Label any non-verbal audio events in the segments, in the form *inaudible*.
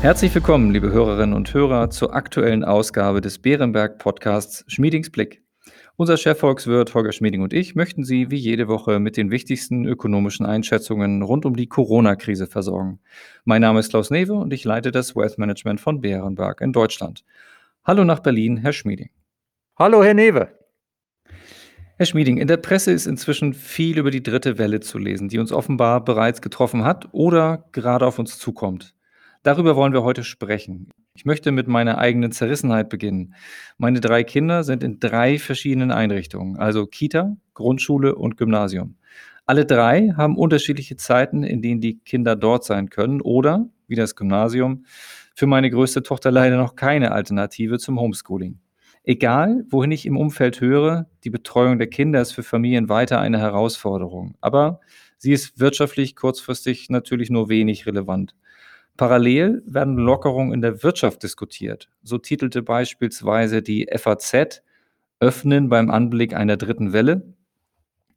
Herzlich willkommen, liebe Hörerinnen und Hörer, zur aktuellen Ausgabe des Bärenberg Podcasts Schmiedings Blick. Unser Chefvolkswirt Holger Schmieding und ich möchten Sie wie jede Woche mit den wichtigsten ökonomischen Einschätzungen rund um die Corona-Krise versorgen. Mein Name ist Klaus Newe und ich leite das Wealth Management von Bärenberg in Deutschland. Hallo nach Berlin, Herr Schmieding. Hallo, Herr Newe. Herr Schmieding, in der Presse ist inzwischen viel über die dritte Welle zu lesen, die uns offenbar bereits getroffen hat oder gerade auf uns zukommt. Darüber wollen wir heute sprechen. Ich möchte mit meiner eigenen Zerrissenheit beginnen. Meine drei Kinder sind in drei verschiedenen Einrichtungen, also Kita, Grundschule und Gymnasium. Alle drei haben unterschiedliche Zeiten, in denen die Kinder dort sein können oder, wie das Gymnasium, für meine größte Tochter leider noch keine Alternative zum Homeschooling. Egal, wohin ich im Umfeld höre, die Betreuung der Kinder ist für Familien weiter eine Herausforderung. Aber sie ist wirtschaftlich kurzfristig natürlich nur wenig relevant. Parallel werden Lockerungen in der Wirtschaft diskutiert. So titelte beispielsweise die FAZ Öffnen beim Anblick einer dritten Welle.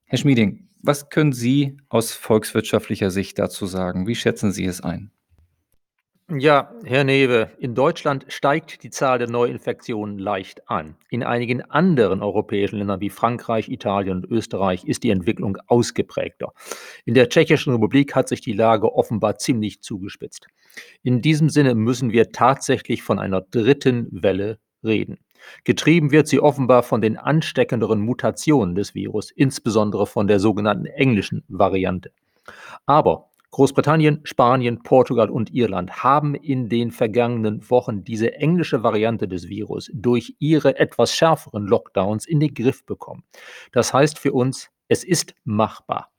Herr Schmieding, was können Sie aus volkswirtschaftlicher Sicht dazu sagen? Wie schätzen Sie es ein? Ja, Herr Newe, in Deutschland steigt die Zahl der Neuinfektionen leicht an. In einigen anderen europäischen Ländern wie Frankreich, Italien und Österreich ist die Entwicklung ausgeprägter. In der Tschechischen Republik hat sich die Lage offenbar ziemlich zugespitzt. In diesem Sinne müssen wir tatsächlich von einer dritten Welle reden. Getrieben wird sie offenbar von den ansteckenderen Mutationen des Virus, insbesondere von der sogenannten englischen Variante. Aber Großbritannien, Spanien, Portugal und Irland haben in den vergangenen Wochen diese englische Variante des Virus durch ihre etwas schärferen Lockdowns in den Griff bekommen. Das heißt für uns, es ist machbar.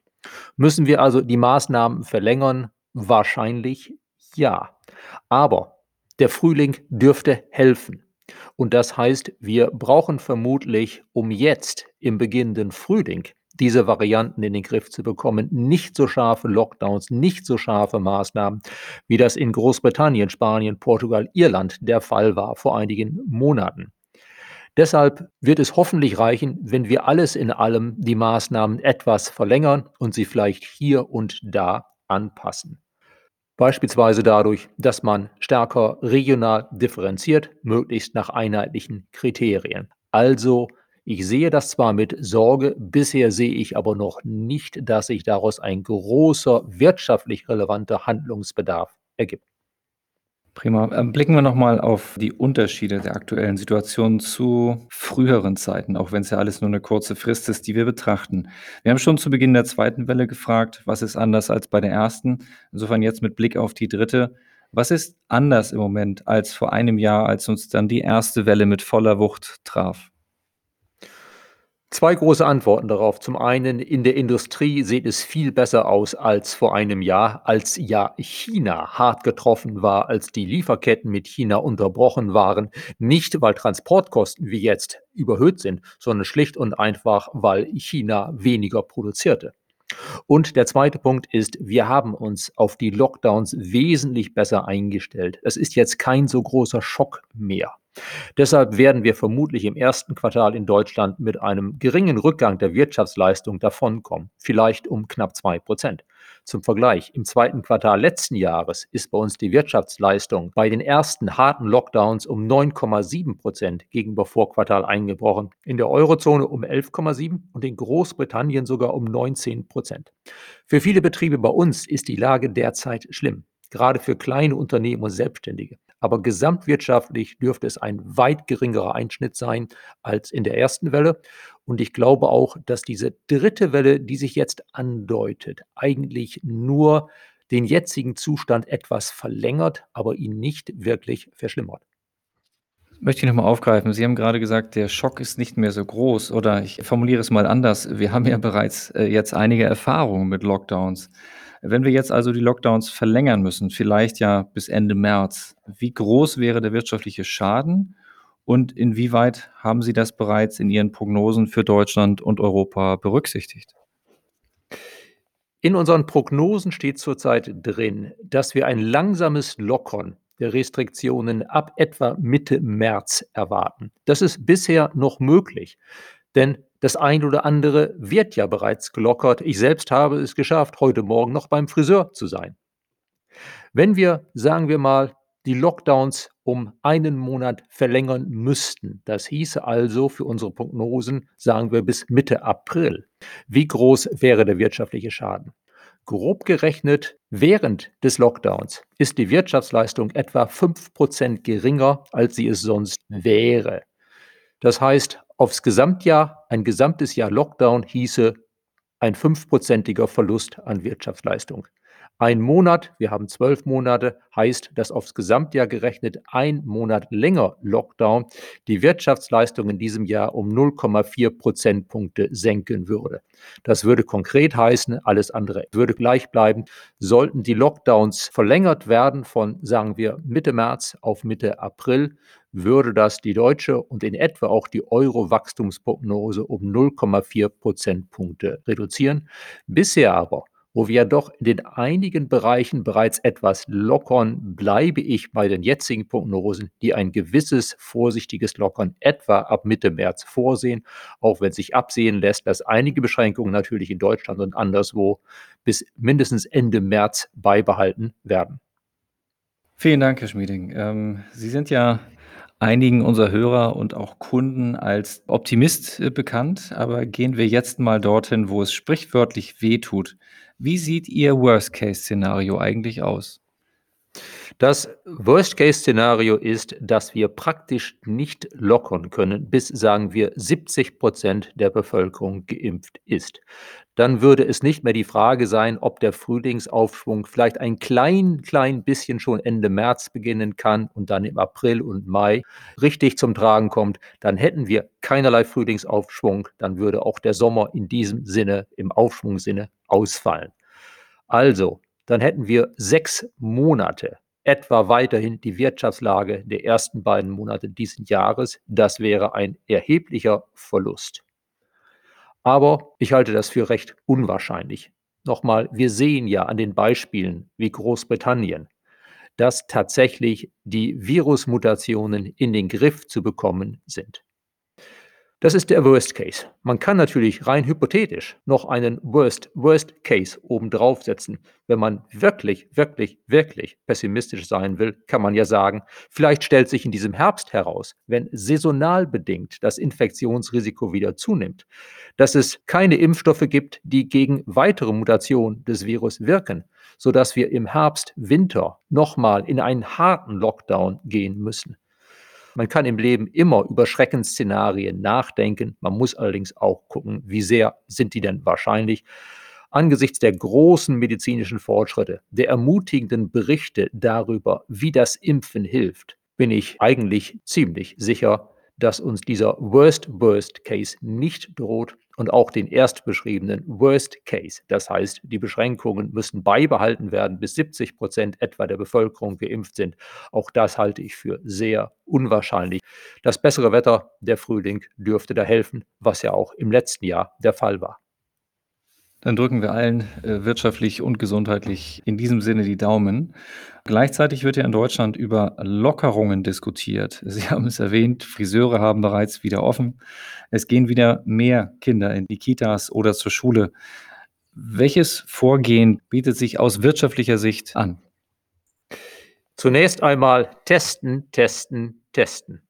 Müssen wir also die Maßnahmen verlängern? Wahrscheinlich ja. Aber der Frühling dürfte helfen. Und das heißt, wir brauchen vermutlich, um jetzt im beginnenden Frühling diese Varianten in den Griff zu bekommen. Nicht so scharfe Lockdowns, nicht so scharfe Maßnahmen, wie das in Großbritannien, Spanien, Portugal, Irland der Fall war vor einigen Monaten. Deshalb wird es hoffentlich reichen, wenn wir alles in allem die Maßnahmen etwas verlängern und sie vielleicht hier und da anpassen. Beispielsweise dadurch, dass man stärker regional differenziert, möglichst nach einheitlichen Kriterien. Also ich sehe das zwar mit Sorge, bisher sehe ich aber noch nicht, dass sich daraus ein großer wirtschaftlich relevanter Handlungsbedarf ergibt. Prima. Ähm, blicken wir nochmal auf die Unterschiede der aktuellen Situation zu früheren Zeiten, auch wenn es ja alles nur eine kurze Frist ist, die wir betrachten. Wir haben schon zu Beginn der zweiten Welle gefragt, was ist anders als bei der ersten? Insofern jetzt mit Blick auf die dritte. Was ist anders im Moment als vor einem Jahr, als uns dann die erste Welle mit voller Wucht traf? Zwei große Antworten darauf. Zum einen, in der Industrie sieht es viel besser aus als vor einem Jahr, als ja China hart getroffen war, als die Lieferketten mit China unterbrochen waren. Nicht, weil Transportkosten wie jetzt überhöht sind, sondern schlicht und einfach, weil China weniger produzierte. Und der zweite Punkt ist, wir haben uns auf die Lockdowns wesentlich besser eingestellt. Es ist jetzt kein so großer Schock mehr. Deshalb werden wir vermutlich im ersten Quartal in Deutschland mit einem geringen Rückgang der Wirtschaftsleistung davonkommen, vielleicht um knapp zwei Prozent. Zum Vergleich, im zweiten Quartal letzten Jahres ist bei uns die Wirtschaftsleistung bei den ersten harten Lockdowns um 9,7 Prozent gegenüber Vorquartal eingebrochen, in der Eurozone um 11,7 und in Großbritannien sogar um 19 Prozent. Für viele Betriebe bei uns ist die Lage derzeit schlimm, gerade für kleine Unternehmen und Selbstständige. Aber gesamtwirtschaftlich dürfte es ein weit geringerer Einschnitt sein als in der ersten Welle. Und ich glaube auch, dass diese dritte Welle, die sich jetzt andeutet, eigentlich nur den jetzigen Zustand etwas verlängert, aber ihn nicht wirklich verschlimmert. Möchte ich nochmal aufgreifen. Sie haben gerade gesagt, der Schock ist nicht mehr so groß. Oder ich formuliere es mal anders. Wir haben ja bereits äh, jetzt einige Erfahrungen mit Lockdowns. Wenn wir jetzt also die Lockdowns verlängern müssen, vielleicht ja bis Ende März, wie groß wäre der wirtschaftliche Schaden und inwieweit haben Sie das bereits in Ihren Prognosen für Deutschland und Europa berücksichtigt? In unseren Prognosen steht zurzeit drin, dass wir ein langsames Lockern der Restriktionen ab etwa Mitte März erwarten. Das ist bisher noch möglich, denn das ein oder andere wird ja bereits gelockert. Ich selbst habe es geschafft, heute Morgen noch beim Friseur zu sein. Wenn wir, sagen wir mal, die Lockdowns um einen Monat verlängern müssten. Das hieße also für unsere Prognosen, sagen wir bis Mitte April. Wie groß wäre der wirtschaftliche Schaden? Grob gerechnet, während des Lockdowns ist die Wirtschaftsleistung etwa 5% geringer, als sie es sonst wäre. Das heißt, aufs Gesamtjahr, ein gesamtes Jahr Lockdown hieße ein fünfprozentiger Verlust an Wirtschaftsleistung. Ein Monat, wir haben zwölf Monate, heißt, dass aufs Gesamtjahr gerechnet ein Monat länger Lockdown die Wirtschaftsleistung in diesem Jahr um 0,4 Prozentpunkte senken würde. Das würde konkret heißen, alles andere würde gleich bleiben. Sollten die Lockdowns verlängert werden von, sagen wir, Mitte März auf Mitte April, würde das die deutsche und in etwa auch die Euro-Wachstumsprognose um 0,4 Prozentpunkte reduzieren. Bisher aber wo wir ja doch in den einigen Bereichen bereits etwas lockern, bleibe ich bei den jetzigen Prognosen, die ein gewisses vorsichtiges Lockern etwa ab Mitte März vorsehen, auch wenn sich absehen lässt, dass einige Beschränkungen natürlich in Deutschland und anderswo bis mindestens Ende März beibehalten werden. Vielen Dank, Herr Schmieding. Ähm, Sie sind ja einigen unserer Hörer und auch Kunden als Optimist äh, bekannt, aber gehen wir jetzt mal dorthin, wo es sprichwörtlich wehtut. Wie sieht Ihr Worst-Case-Szenario eigentlich aus? Das Worst-Case-Szenario ist, dass wir praktisch nicht lockern können, bis, sagen wir, 70 Prozent der Bevölkerung geimpft ist. Dann würde es nicht mehr die Frage sein, ob der Frühlingsaufschwung vielleicht ein klein, klein bisschen schon Ende März beginnen kann und dann im April und Mai richtig zum Tragen kommt. Dann hätten wir keinerlei Frühlingsaufschwung. Dann würde auch der Sommer in diesem Sinne, im Aufschwungssinne, ausfallen. Also, dann hätten wir sechs Monate etwa weiterhin die Wirtschaftslage der ersten beiden Monate dieses Jahres. Das wäre ein erheblicher Verlust. Aber ich halte das für recht unwahrscheinlich. Nochmal, wir sehen ja an den Beispielen wie Großbritannien, dass tatsächlich die Virusmutationen in den Griff zu bekommen sind. Das ist der Worst Case. Man kann natürlich rein hypothetisch noch einen Worst, Worst Case obendrauf setzen. Wenn man wirklich, wirklich, wirklich pessimistisch sein will, kann man ja sagen, vielleicht stellt sich in diesem Herbst heraus, wenn saisonal bedingt das Infektionsrisiko wieder zunimmt, dass es keine Impfstoffe gibt, die gegen weitere Mutationen des Virus wirken, sodass wir im Herbst, Winter nochmal in einen harten Lockdown gehen müssen. Man kann im Leben immer über Schreckensszenarien nachdenken. Man muss allerdings auch gucken, wie sehr sind die denn wahrscheinlich. Angesichts der großen medizinischen Fortschritte, der ermutigenden Berichte darüber, wie das Impfen hilft, bin ich eigentlich ziemlich sicher, dass uns dieser Worst-Worst-Case nicht droht und auch den erst beschriebenen Worst Case. Das heißt, die Beschränkungen müssen beibehalten werden, bis 70 Prozent etwa der Bevölkerung geimpft sind. Auch das halte ich für sehr unwahrscheinlich. Das bessere Wetter, der Frühling, dürfte da helfen, was ja auch im letzten Jahr der Fall war. Dann drücken wir allen äh, wirtschaftlich und gesundheitlich in diesem Sinne die Daumen. Gleichzeitig wird ja in Deutschland über Lockerungen diskutiert. *laughs* Sie haben es erwähnt, Friseure haben bereits wieder offen. Es gehen wieder mehr Kinder in die Kitas oder zur Schule. Welches Vorgehen bietet sich aus wirtschaftlicher Sicht an? Zunächst einmal testen, testen, testen.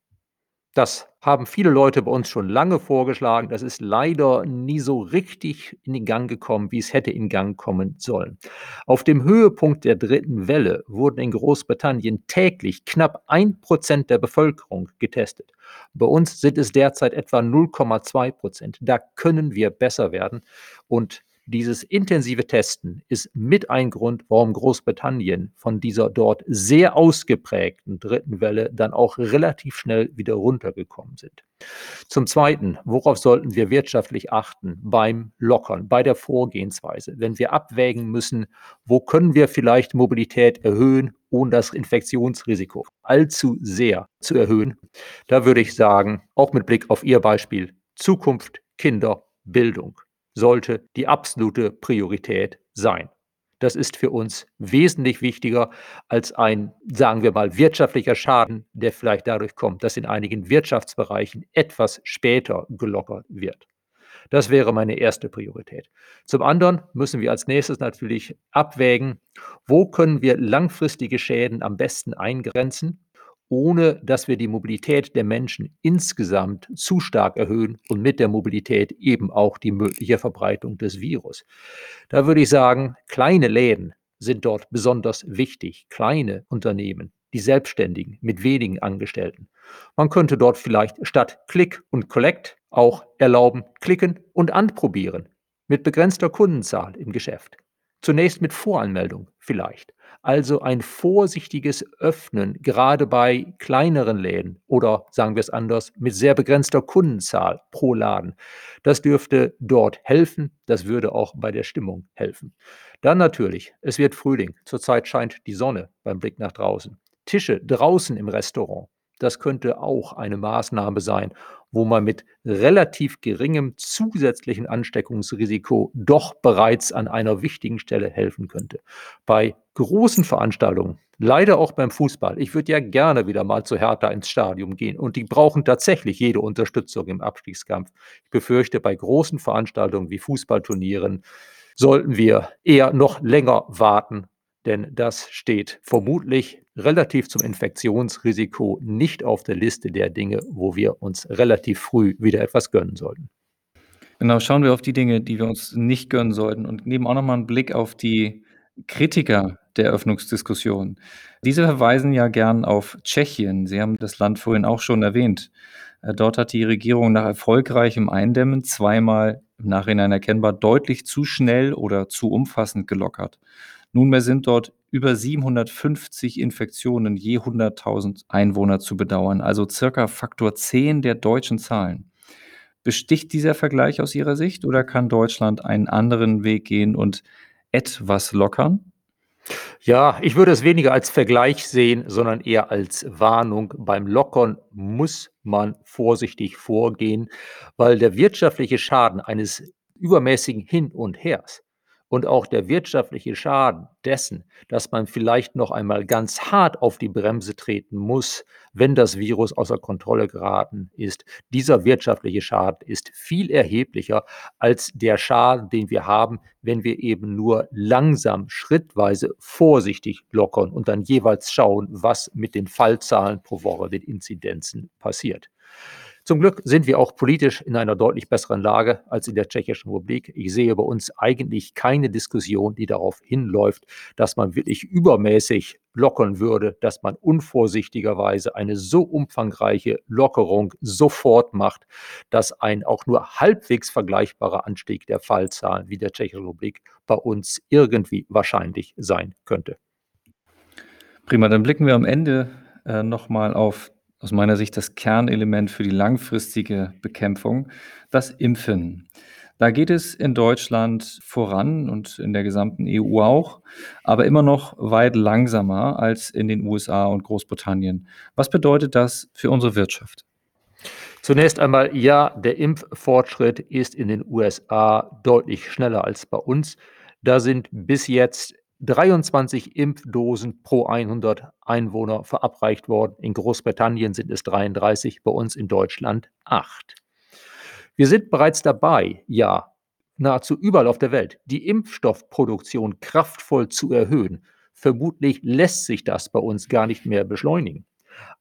Das haben viele Leute bei uns schon lange vorgeschlagen. Das ist leider nie so richtig in den Gang gekommen, wie es hätte in Gang kommen sollen. Auf dem Höhepunkt der dritten Welle wurden in Großbritannien täglich knapp ein Prozent der Bevölkerung getestet. Bei uns sind es derzeit etwa 0,2 Prozent. Da können wir besser werden. Und dieses intensive Testen ist mit ein Grund, warum Großbritannien von dieser dort sehr ausgeprägten dritten Welle dann auch relativ schnell wieder runtergekommen sind. Zum Zweiten, worauf sollten wir wirtschaftlich achten beim Lockern, bei der Vorgehensweise, wenn wir abwägen müssen, wo können wir vielleicht Mobilität erhöhen, ohne das Infektionsrisiko allzu sehr zu erhöhen? Da würde ich sagen, auch mit Blick auf Ihr Beispiel, Zukunft, Kinder, Bildung sollte die absolute Priorität sein. Das ist für uns wesentlich wichtiger als ein, sagen wir mal, wirtschaftlicher Schaden, der vielleicht dadurch kommt, dass in einigen Wirtschaftsbereichen etwas später gelockert wird. Das wäre meine erste Priorität. Zum anderen müssen wir als nächstes natürlich abwägen, wo können wir langfristige Schäden am besten eingrenzen ohne dass wir die Mobilität der Menschen insgesamt zu stark erhöhen und mit der Mobilität eben auch die mögliche Verbreitung des Virus. Da würde ich sagen, kleine Läden sind dort besonders wichtig, kleine Unternehmen, die Selbstständigen mit wenigen Angestellten. Man könnte dort vielleicht statt Click und Collect auch erlauben, klicken und anprobieren mit begrenzter Kundenzahl im Geschäft. Zunächst mit Voranmeldung vielleicht. Also ein vorsichtiges Öffnen, gerade bei kleineren Läden oder sagen wir es anders, mit sehr begrenzter Kundenzahl pro Laden. Das dürfte dort helfen, das würde auch bei der Stimmung helfen. Dann natürlich, es wird Frühling, zurzeit scheint die Sonne beim Blick nach draußen. Tische draußen im Restaurant, das könnte auch eine Maßnahme sein, wo man mit relativ geringem zusätzlichen Ansteckungsrisiko doch bereits an einer wichtigen Stelle helfen könnte. Bei großen Veranstaltungen, leider auch beim Fußball, ich würde ja gerne wieder mal zu Hertha ins Stadion gehen und die brauchen tatsächlich jede Unterstützung im Abstiegskampf. Ich befürchte, bei großen Veranstaltungen wie Fußballturnieren sollten wir eher noch länger warten, denn das steht vermutlich relativ zum Infektionsrisiko nicht auf der Liste der Dinge, wo wir uns relativ früh wieder etwas gönnen sollten. Genau, schauen wir auf die Dinge, die wir uns nicht gönnen sollten und nehmen auch noch mal einen Blick auf die Kritiker der Öffnungsdiskussion. Diese verweisen ja gern auf Tschechien. Sie haben das Land vorhin auch schon erwähnt. Äh, dort hat die Regierung nach erfolgreichem Eindämmen zweimal im Nachhinein erkennbar deutlich zu schnell oder zu umfassend gelockert. Nunmehr sind dort über 750 Infektionen je 100.000 Einwohner zu bedauern, also circa Faktor 10 der deutschen Zahlen. Besticht dieser Vergleich aus Ihrer Sicht oder kann Deutschland einen anderen Weg gehen und etwas lockern? Ja, ich würde es weniger als Vergleich sehen, sondern eher als Warnung. Beim Lockern muss man vorsichtig vorgehen, weil der wirtschaftliche Schaden eines übermäßigen Hin und Hers und auch der wirtschaftliche Schaden dessen, dass man vielleicht noch einmal ganz hart auf die Bremse treten muss, wenn das Virus außer Kontrolle geraten ist. Dieser wirtschaftliche Schaden ist viel erheblicher als der Schaden, den wir haben, wenn wir eben nur langsam, schrittweise, vorsichtig lockern und dann jeweils schauen, was mit den Fallzahlen pro Woche, den Inzidenzen passiert. Zum Glück sind wir auch politisch in einer deutlich besseren Lage als in der Tschechischen Republik. Ich sehe bei uns eigentlich keine Diskussion, die darauf hinläuft, dass man wirklich übermäßig lockern würde, dass man unvorsichtigerweise eine so umfangreiche Lockerung sofort macht, dass ein auch nur halbwegs vergleichbarer Anstieg der Fallzahlen wie der Tschechischen Republik bei uns irgendwie wahrscheinlich sein könnte. Prima, dann blicken wir am Ende äh, nochmal auf aus meiner Sicht das Kernelement für die langfristige Bekämpfung, das Impfen. Da geht es in Deutschland voran und in der gesamten EU auch, aber immer noch weit langsamer als in den USA und Großbritannien. Was bedeutet das für unsere Wirtschaft? Zunächst einmal, ja, der Impffortschritt ist in den USA deutlich schneller als bei uns. Da sind bis jetzt 23 Impfdosen pro 100 Einwohner verabreicht worden. In Großbritannien sind es 33, bei uns in Deutschland 8. Wir sind bereits dabei, ja, nahezu überall auf der Welt, die Impfstoffproduktion kraftvoll zu erhöhen. Vermutlich lässt sich das bei uns gar nicht mehr beschleunigen.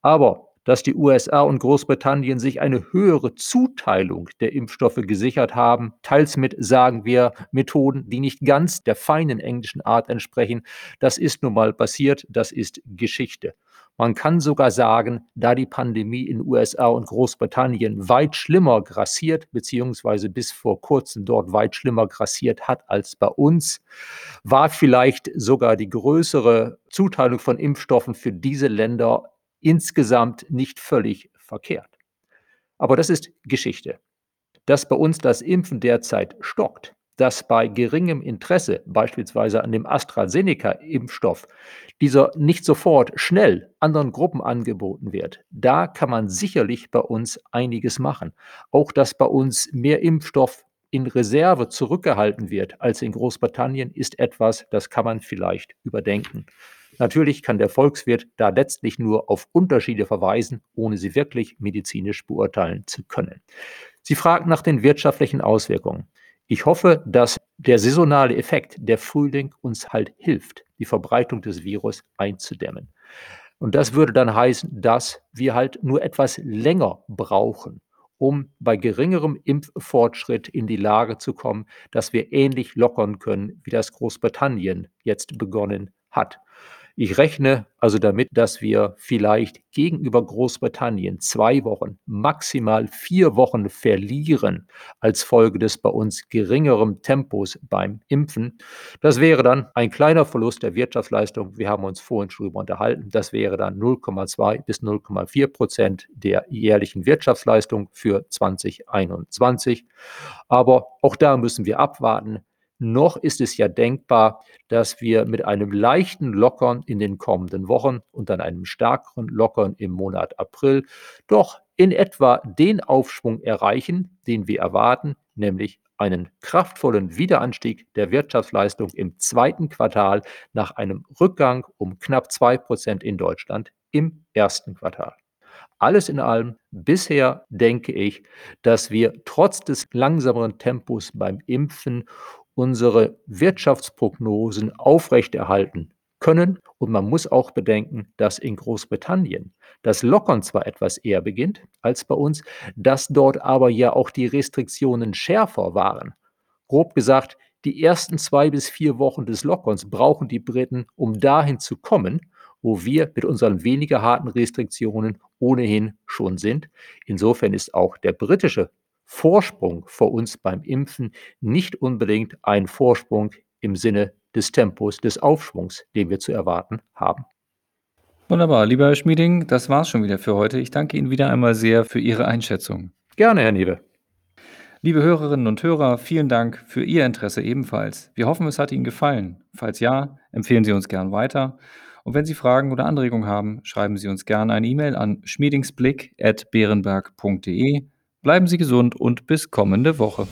Aber dass die USA und Großbritannien sich eine höhere Zuteilung der Impfstoffe gesichert haben, teils mit, sagen wir, Methoden, die nicht ganz der feinen englischen Art entsprechen. Das ist nun mal passiert, das ist Geschichte. Man kann sogar sagen, da die Pandemie in USA und Großbritannien weit schlimmer grassiert, beziehungsweise bis vor kurzem dort weit schlimmer grassiert hat als bei uns, war vielleicht sogar die größere Zuteilung von Impfstoffen für diese Länder insgesamt nicht völlig verkehrt. Aber das ist Geschichte. Dass bei uns das Impfen derzeit stockt, dass bei geringem Interesse, beispielsweise an dem AstraZeneca-Impfstoff, dieser nicht sofort schnell anderen Gruppen angeboten wird, da kann man sicherlich bei uns einiges machen. Auch dass bei uns mehr Impfstoff in Reserve zurückgehalten wird als in Großbritannien, ist etwas, das kann man vielleicht überdenken. Natürlich kann der Volkswirt da letztlich nur auf Unterschiede verweisen, ohne sie wirklich medizinisch beurteilen zu können. Sie fragt nach den wirtschaftlichen Auswirkungen. Ich hoffe, dass der saisonale Effekt, der Frühling, uns halt hilft, die Verbreitung des Virus einzudämmen. Und das würde dann heißen, dass wir halt nur etwas länger brauchen, um bei geringerem Impffortschritt in die Lage zu kommen, dass wir ähnlich lockern können, wie das Großbritannien jetzt begonnen hat. Ich rechne also damit, dass wir vielleicht gegenüber Großbritannien zwei Wochen, maximal vier Wochen verlieren als Folge des bei uns geringerem Tempos beim Impfen. Das wäre dann ein kleiner Verlust der Wirtschaftsleistung. Wir haben uns vorhin schon darüber unterhalten. Das wäre dann 0,2 bis 0,4 Prozent der jährlichen Wirtschaftsleistung für 2021. Aber auch da müssen wir abwarten. Noch ist es ja denkbar, dass wir mit einem leichten Lockern in den kommenden Wochen und dann einem stärkeren Lockern im Monat April doch in etwa den Aufschwung erreichen, den wir erwarten, nämlich einen kraftvollen Wiederanstieg der Wirtschaftsleistung im zweiten Quartal nach einem Rückgang um knapp zwei Prozent in Deutschland im ersten Quartal. Alles in allem, bisher denke ich, dass wir trotz des langsameren Tempos beim Impfen unsere Wirtschaftsprognosen aufrechterhalten können. Und man muss auch bedenken, dass in Großbritannien das Lockern zwar etwas eher beginnt als bei uns, dass dort aber ja auch die Restriktionen schärfer waren. Grob gesagt, die ersten zwei bis vier Wochen des Lockerns brauchen die Briten, um dahin zu kommen, wo wir mit unseren weniger harten Restriktionen ohnehin schon sind. Insofern ist auch der britische Vorsprung vor uns beim Impfen nicht unbedingt ein Vorsprung im Sinne des Tempos des Aufschwungs, den wir zu erwarten haben. Wunderbar, lieber Herr Schmieding, das war's schon wieder für heute. Ich danke Ihnen wieder einmal sehr für Ihre Einschätzung. Gerne, Herr Niewe. Liebe Hörerinnen und Hörer, vielen Dank für Ihr Interesse ebenfalls. Wir hoffen, es hat Ihnen gefallen. Falls ja, empfehlen Sie uns gern weiter. Und wenn Sie Fragen oder Anregungen haben, schreiben Sie uns gerne eine E-Mail an schmiedingsblick.beerenberg.de Bleiben Sie gesund und bis kommende Woche.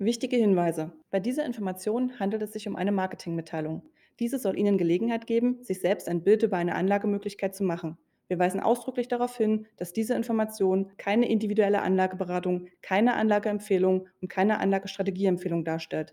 Wichtige Hinweise. Bei dieser Information handelt es sich um eine Marketingmitteilung. Diese soll Ihnen Gelegenheit geben, sich selbst ein Bild über eine Anlagemöglichkeit zu machen. Wir weisen ausdrücklich darauf hin, dass diese Information keine individuelle Anlageberatung, keine Anlageempfehlung und keine Anlagestrategieempfehlung darstellt.